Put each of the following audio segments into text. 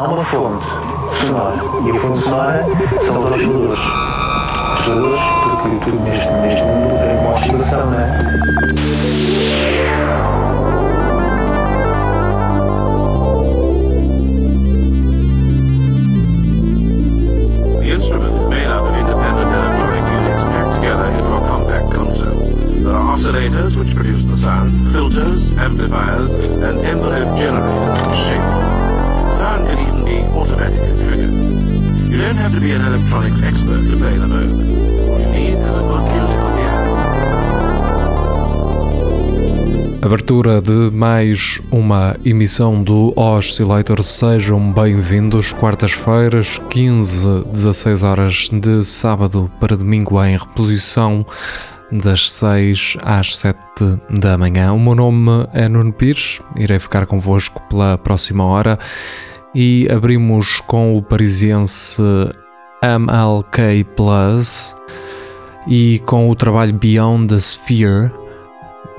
há uma fonte sonora. E a fonte sonora são os osciladores. Osciladores, porque tudo neste, neste mundo é uma oscilação, não é? De mais uma emissão do Oscillator. Sejam bem-vindos. Quartas-feiras, 15, 16 horas de sábado para domingo em reposição das 6 às 7 da manhã. O meu nome é Nuno Pires, irei ficar convosco pela próxima hora e abrimos com o parisiense MLK Plus e com o trabalho Beyond the Sphere.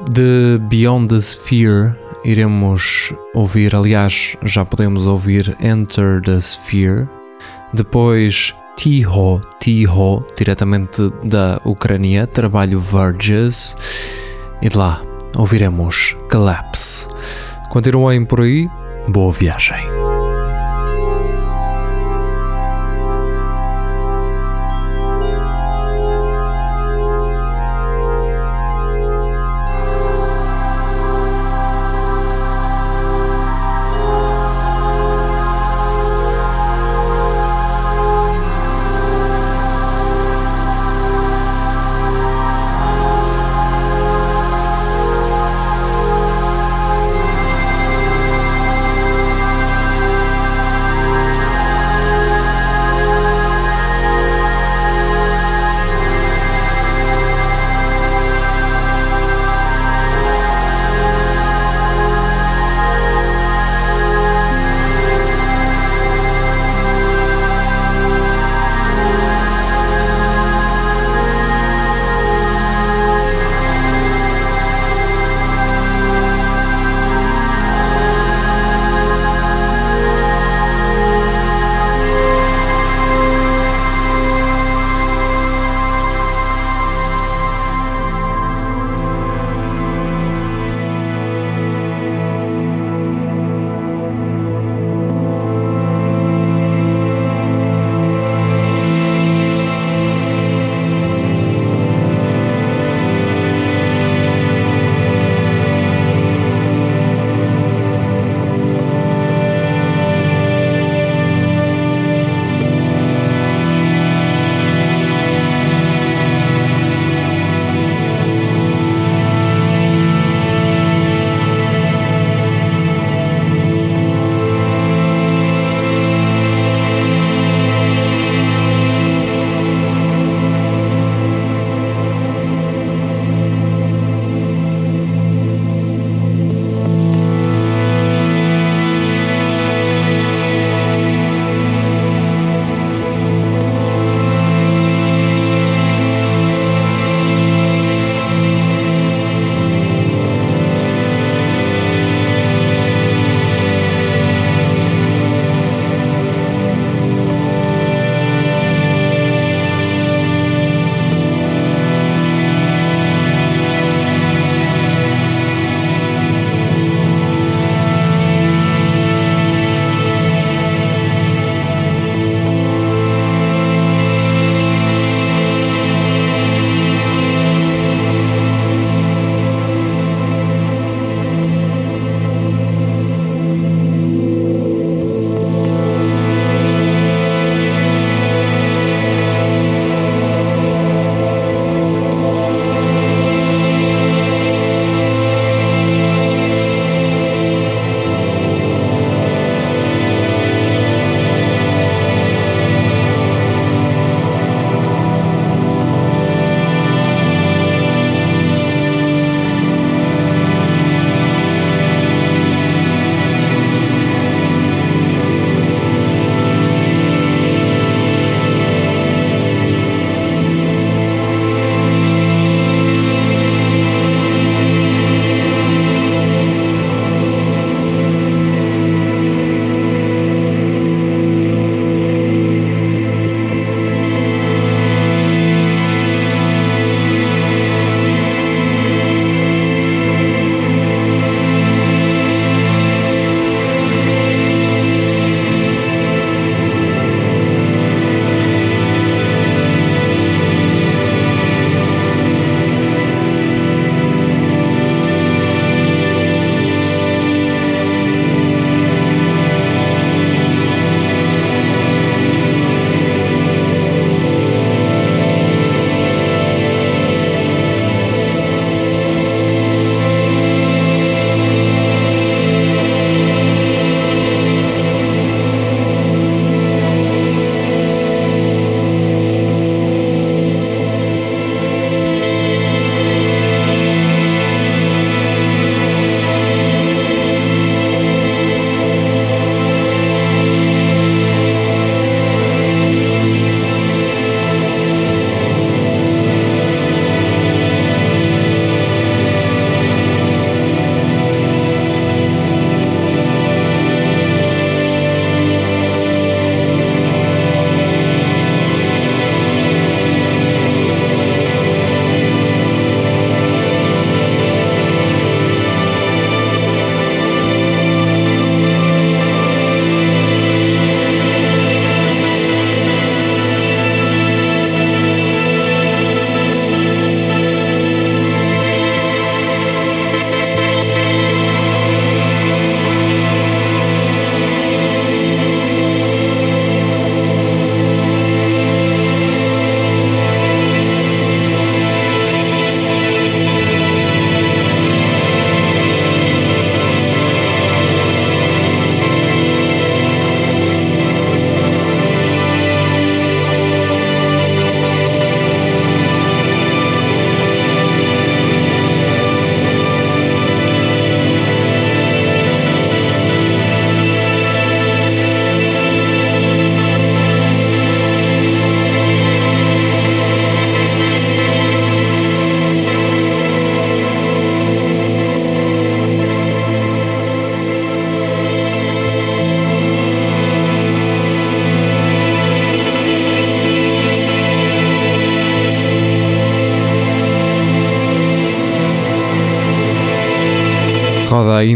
De Beyond the Sphere iremos ouvir, aliás, já podemos ouvir Enter the Sphere. Depois Tiho, Tiho, diretamente da Ucrânia, trabalho Verges. E de lá ouviremos Collapse. Continuem por aí, boa viagem.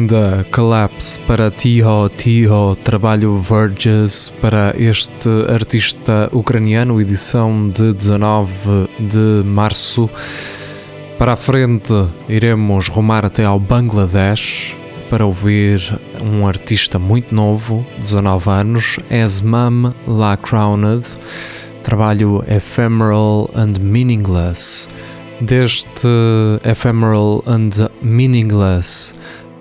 Ainda Collapse para Tiho Tiho, trabalho Verges para este artista ucraniano, edição de 19 de março. Para a frente iremos rumar até ao Bangladesh para ouvir um artista muito novo, 19 anos, Esmam La Crowned, trabalho Ephemeral and Meaningless. Deste Ephemeral and Meaningless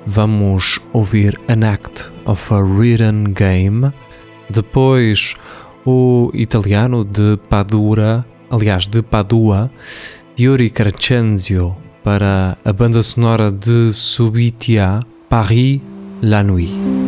vamos ouvir An Act of a Written Game, depois o italiano de Padura, aliás de Padua, Yuri Crescenzio para a banda sonora de Subitia, Paris la Nuit.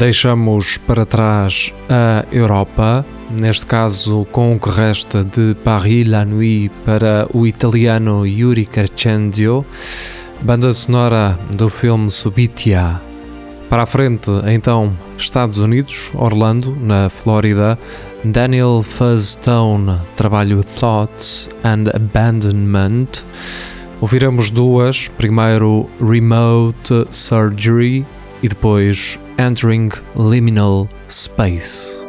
Deixamos para trás a Europa, neste caso com o que resta de Paris la Nuit para o italiano Yuri Carcendio, banda sonora do filme Subitia. Para a frente, então, Estados Unidos, Orlando, na Flórida, Daniel Fuzzstone, trabalho Thoughts and Abandonment. Ouviremos duas, primeiro Remote Surgery e depois Entering Liminal Space.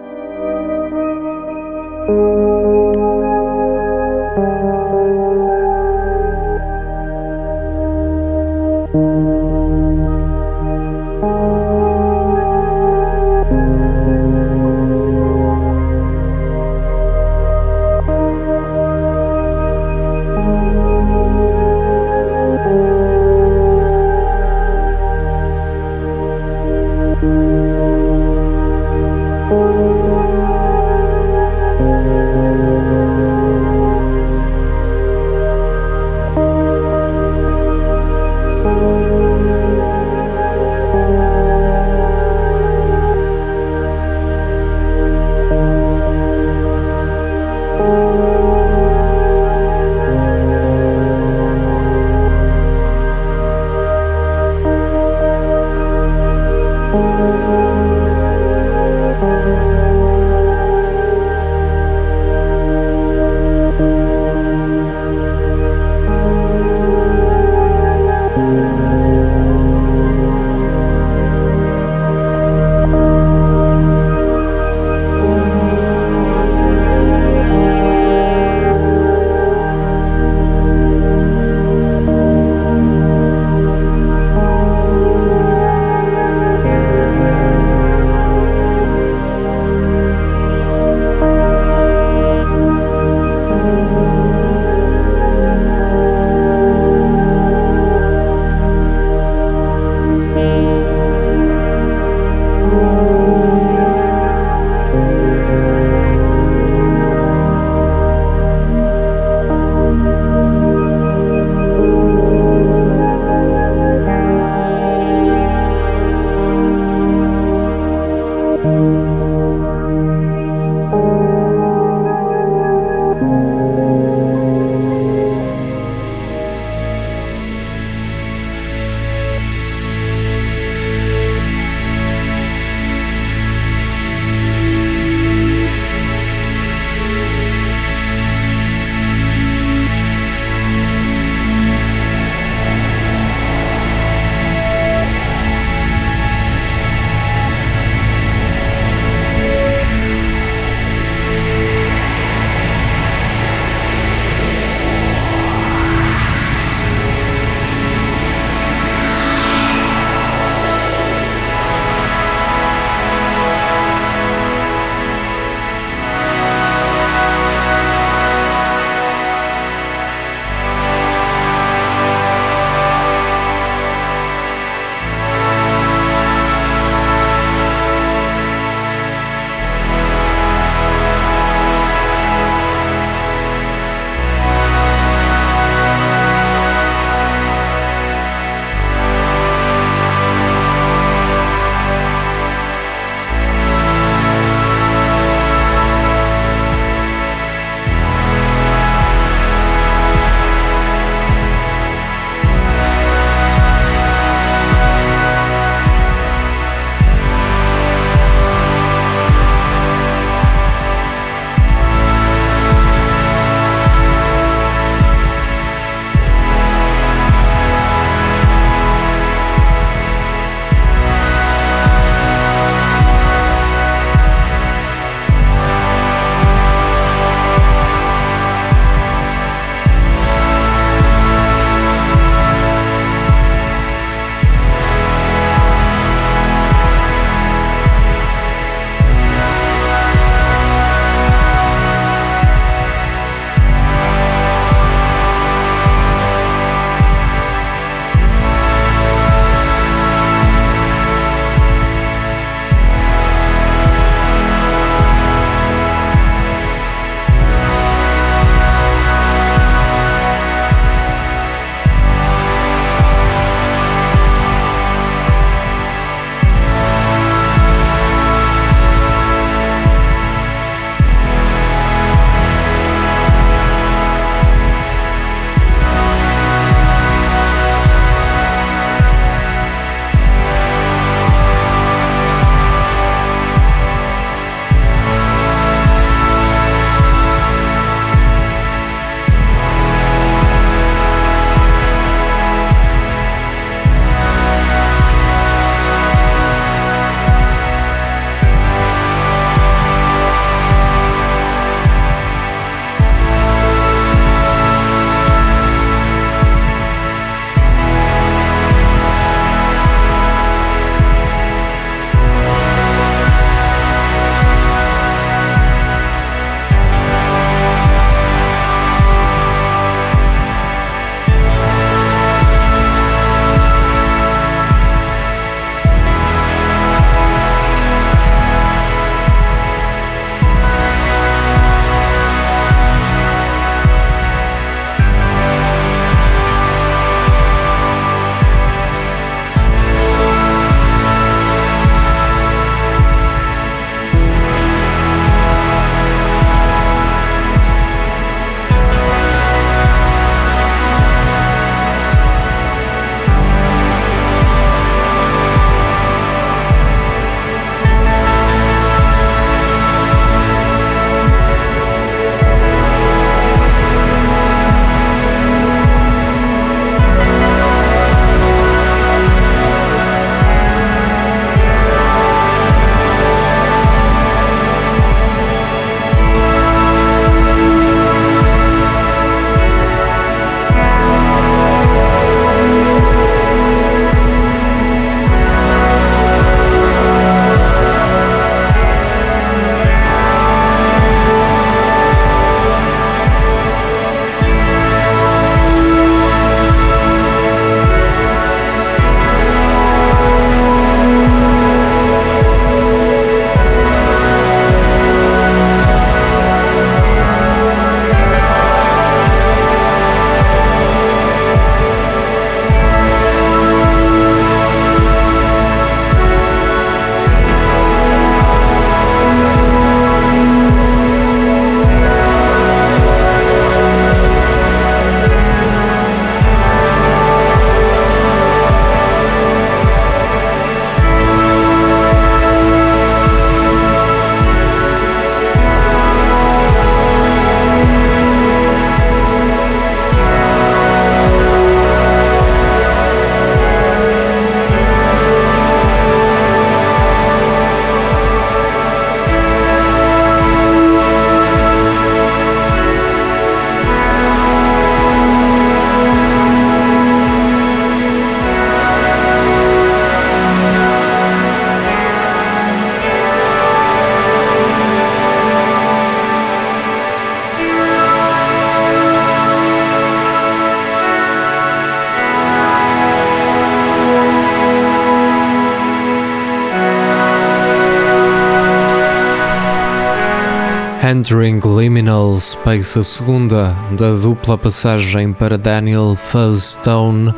Entering Liminal Space, a segunda da dupla passagem para Daniel Fuzzstone,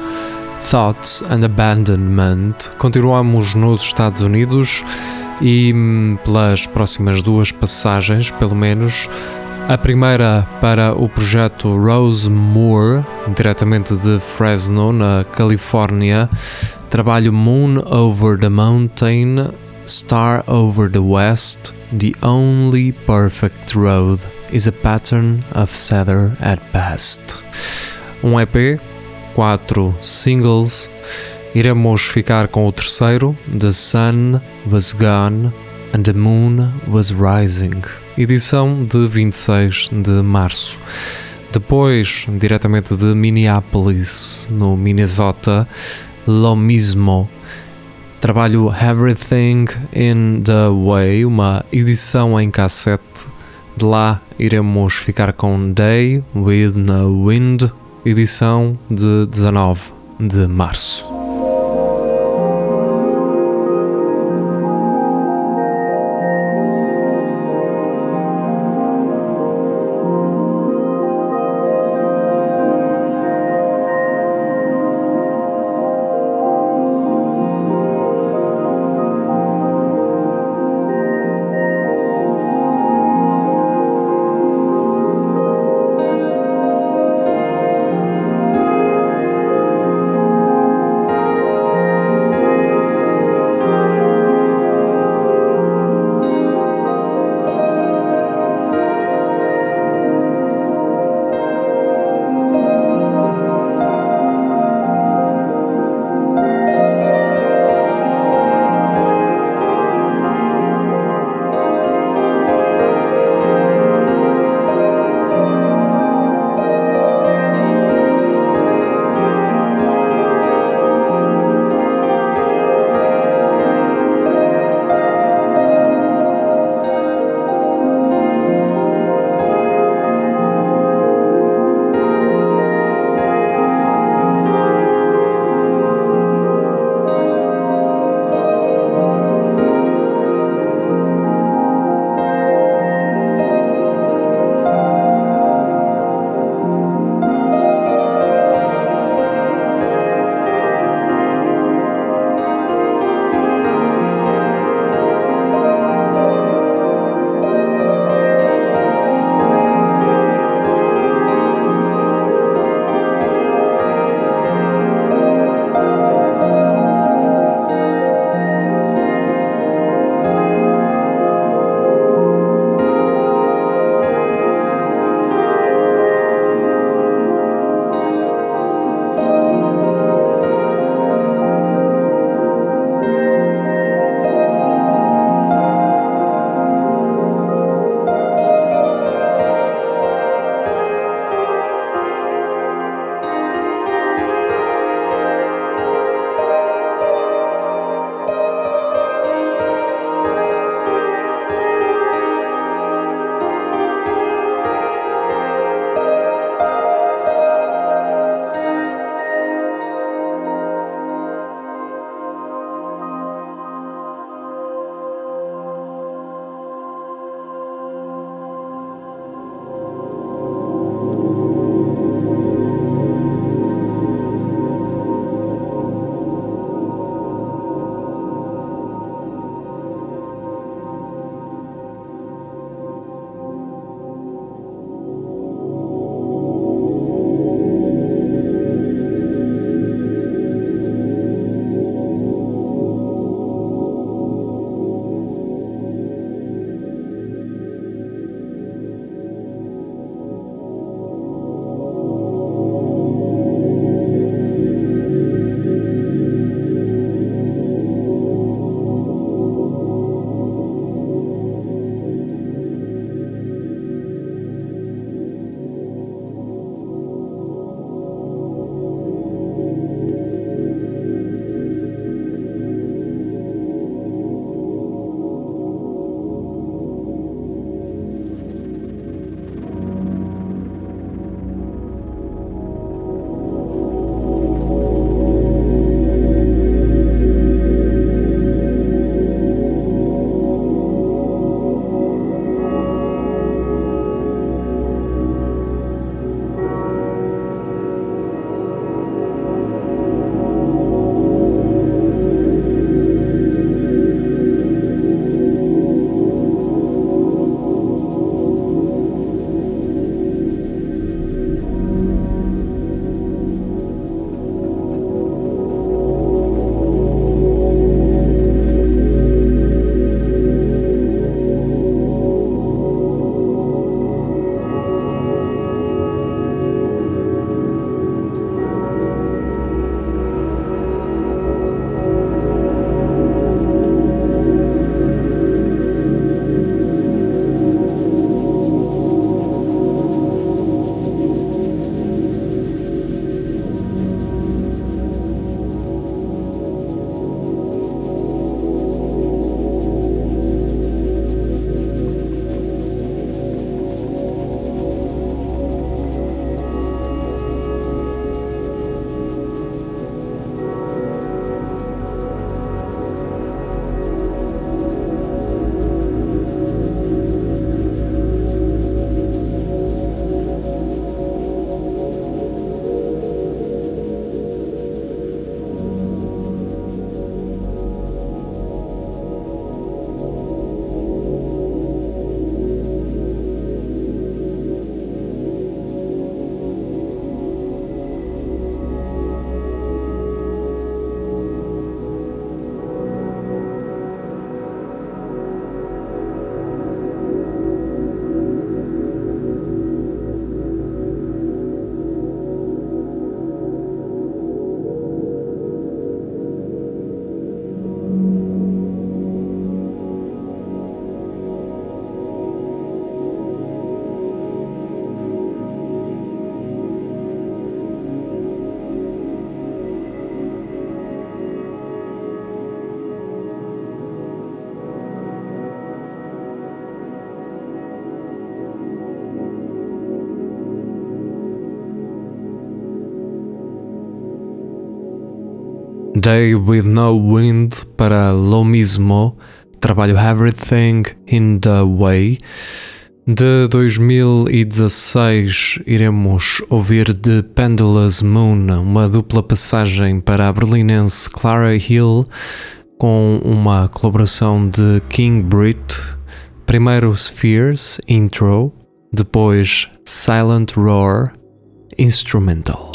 Thoughts and Abandonment. Continuamos nos Estados Unidos e hum, pelas próximas duas passagens, pelo menos. A primeira para o projeto Rose Moore, diretamente de Fresno, na Califórnia. Trabalho Moon Over the Mountain, Star Over the West. The only perfect road is a pattern of cedar at best. Um EP, quatro singles. Iremos ficar com o terceiro, The Sun Was Gone and the Moon Was Rising, edição de 26 de março. Depois, diretamente de Minneapolis, no Minnesota, Lo Mismo trabalho Everything in the Way, uma edição em cassete. De lá iremos ficar com Day with No Wind, edição de 19 de março. Day with No Wind para Lo Mismo, trabalho Everything in the Way. De 2016 iremos ouvir The Pendulous Moon, uma dupla passagem para a berlinense Clara Hill com uma colaboração de King Brit. Primeiro Spheres Intro, depois Silent Roar Instrumental.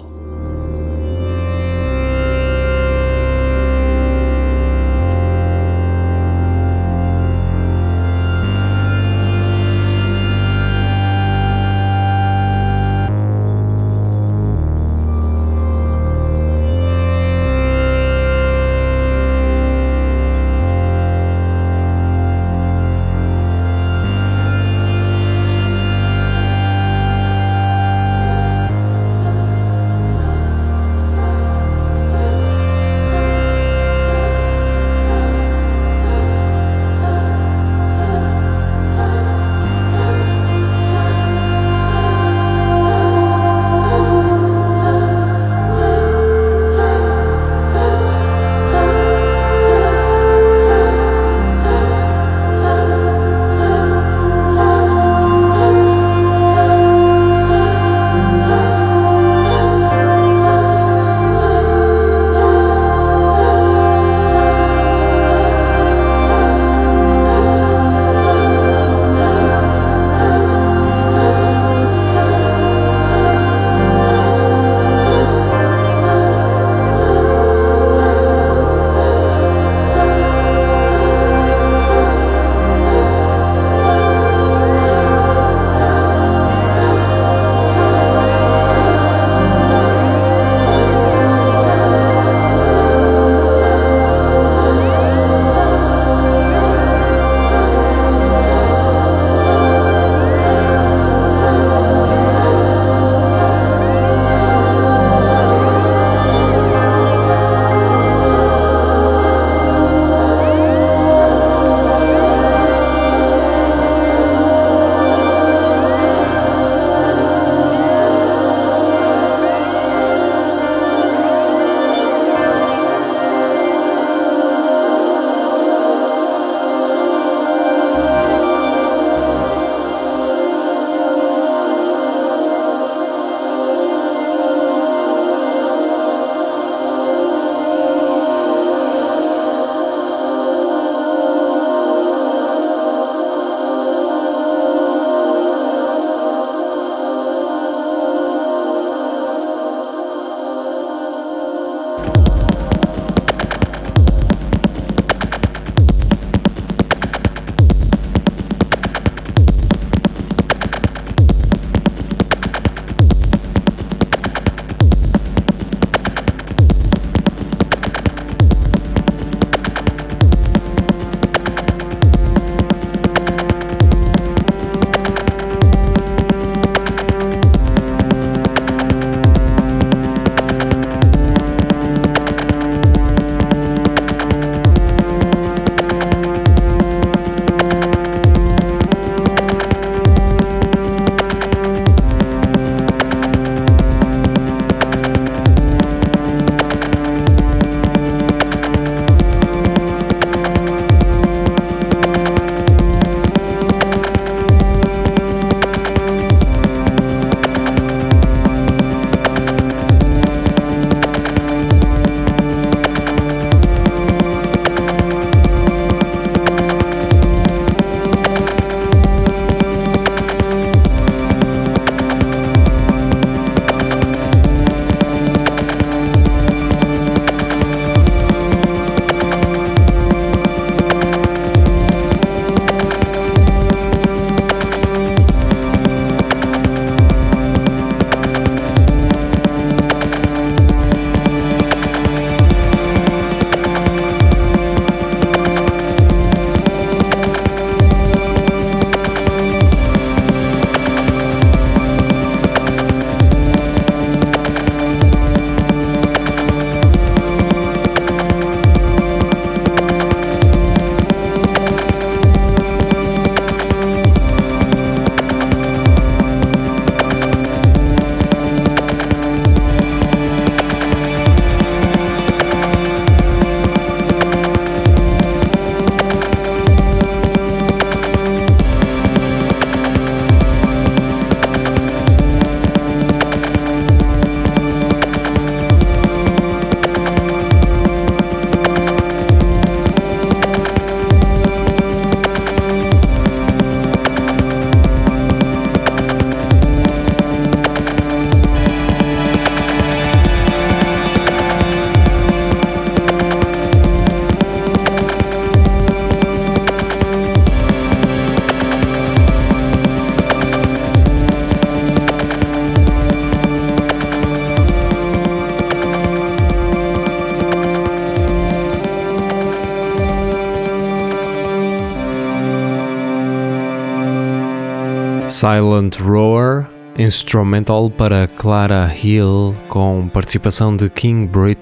Silent Roar, instrumental para Clara Hill, com participação de King Brit,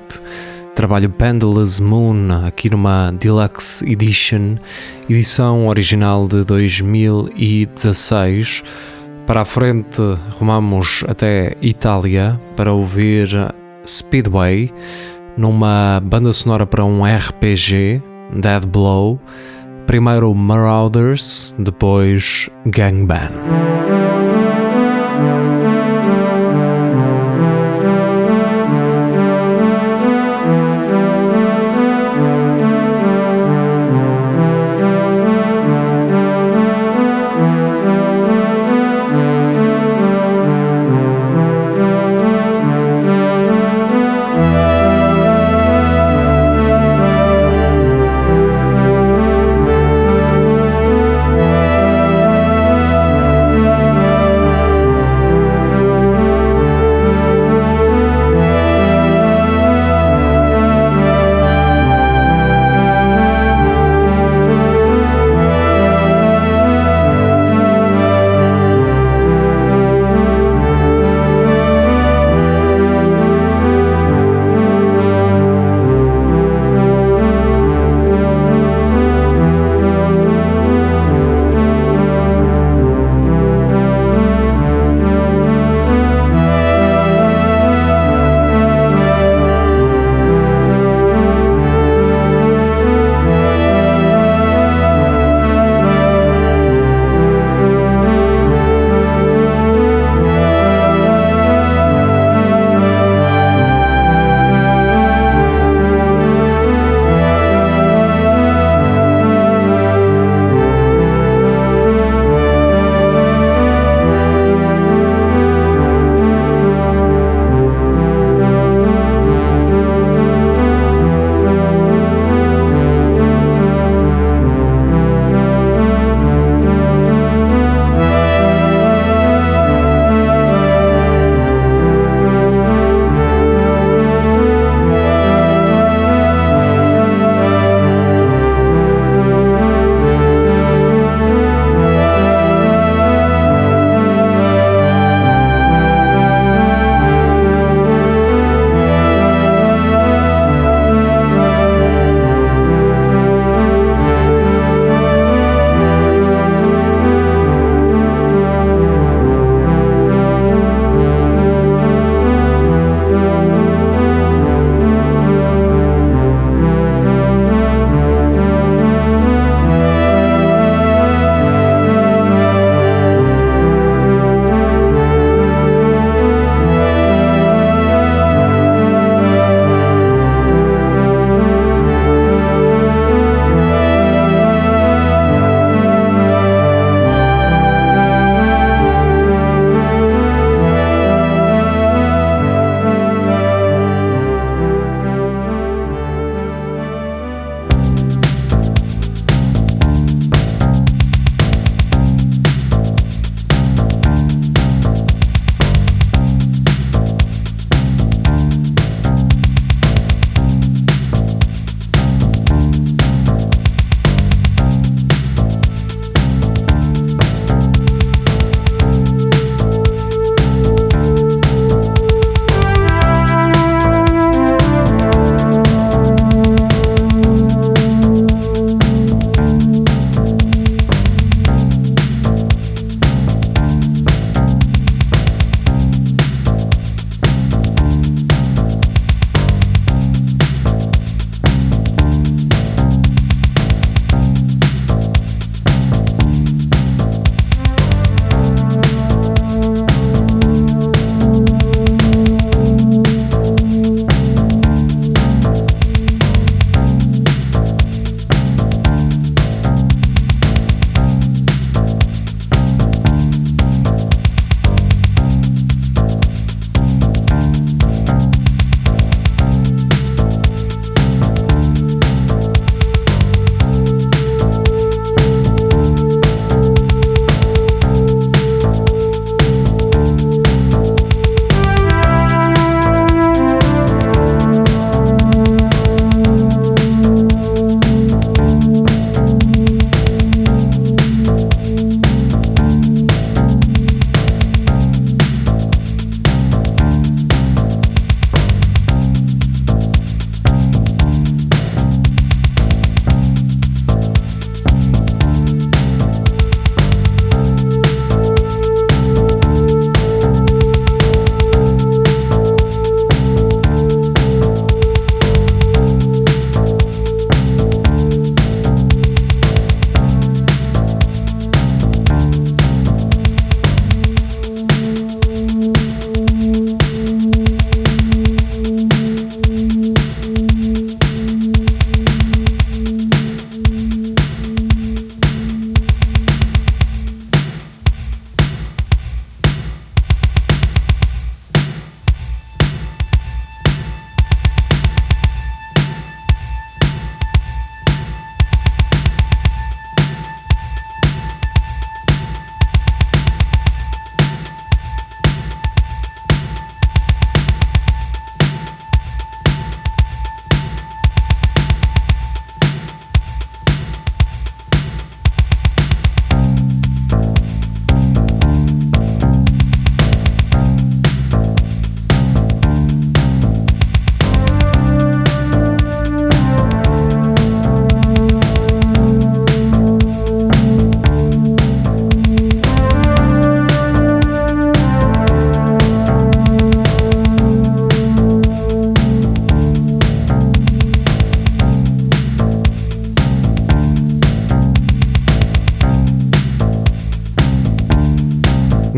trabalho Pendulous Moon, aqui numa Deluxe Edition, edição original de 2016. Para a frente, rumamos até Itália para ouvir Speedway, numa banda sonora para um RPG, Dead Blow. Primeiro Marauders, depois Gangbang.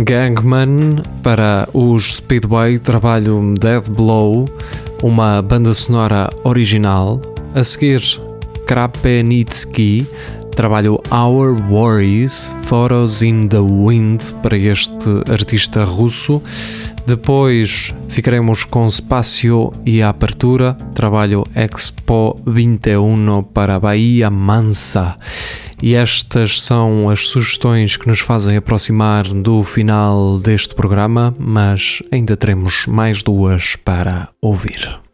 Gangman para os Speedway, trabalho Dead Blow, uma banda sonora original. A seguir, Krapenitsky, trabalho Our Worries, Photos in the Wind para este artista russo. Depois ficaremos com Spacio e Apertura, trabalho Expo 21 para Bahia Mansa. E estas são as sugestões que nos fazem aproximar do final deste programa, mas ainda teremos mais duas para ouvir.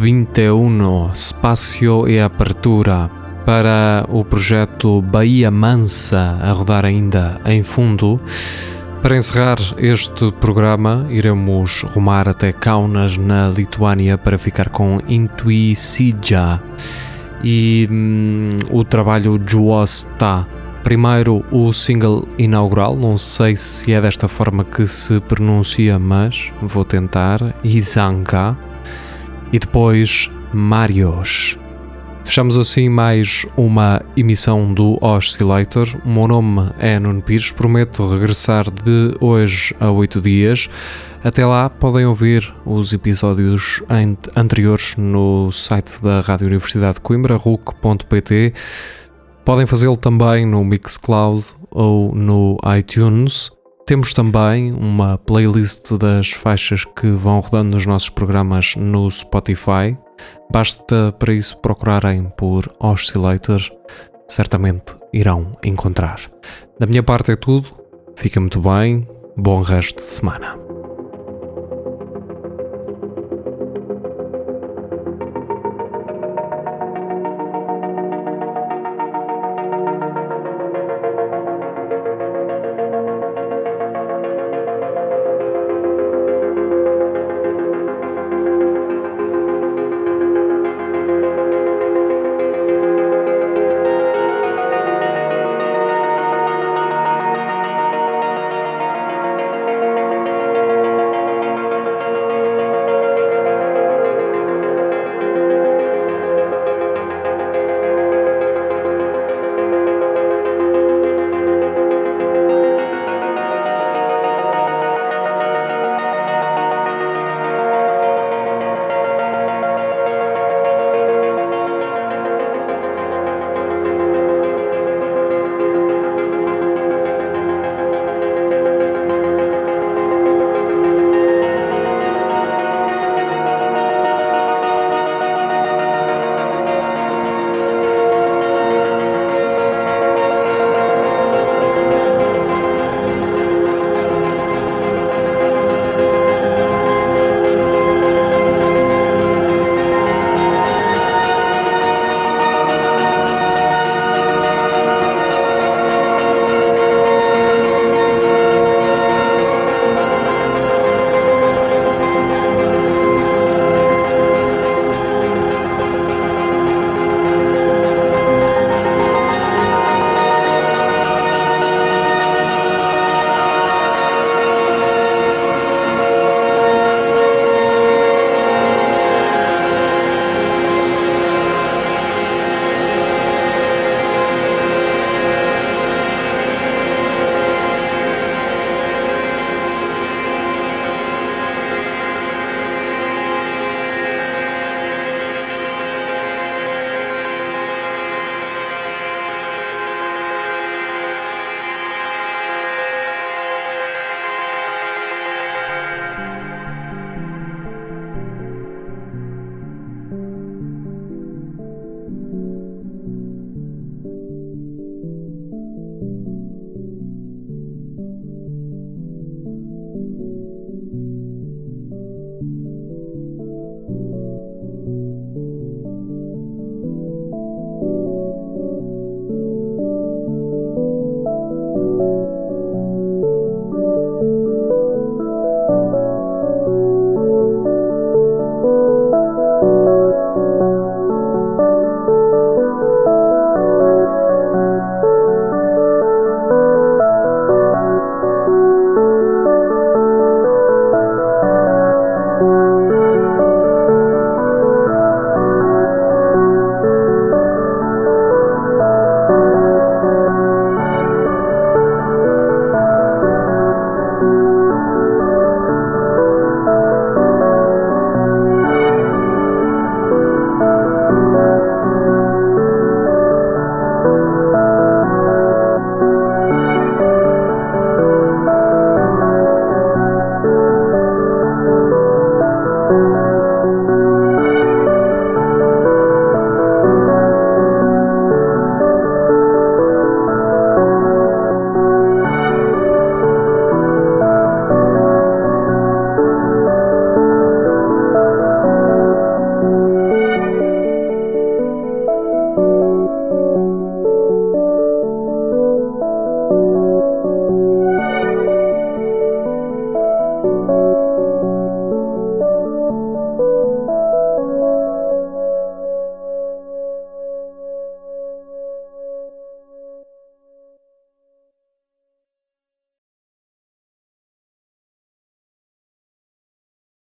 21 Espaço e Apertura para o projeto Bahia Mansa a rodar ainda em fundo. Para encerrar este programa, iremos rumar até Kaunas, na Lituânia, para ficar com Intuicija e hum, o trabalho Juosta. Primeiro o single inaugural, não sei se é desta forma que se pronuncia, mas vou tentar, Izanka, e depois Marios. Fechamos assim mais uma emissão do Oscillator. O meu nome é Nuno Pires, prometo regressar de hoje a oito dias. Até lá podem ouvir os episódios anteriores no site da Rádio Universidade de Coimbra, ruc.pt. Podem fazê-lo também no Mixcloud ou no iTunes. Temos também uma playlist das faixas que vão rodando nos nossos programas no Spotify. Basta para isso procurarem por Oscillator, certamente irão encontrar. Da minha parte é tudo, fica muito bem, bom resto de semana.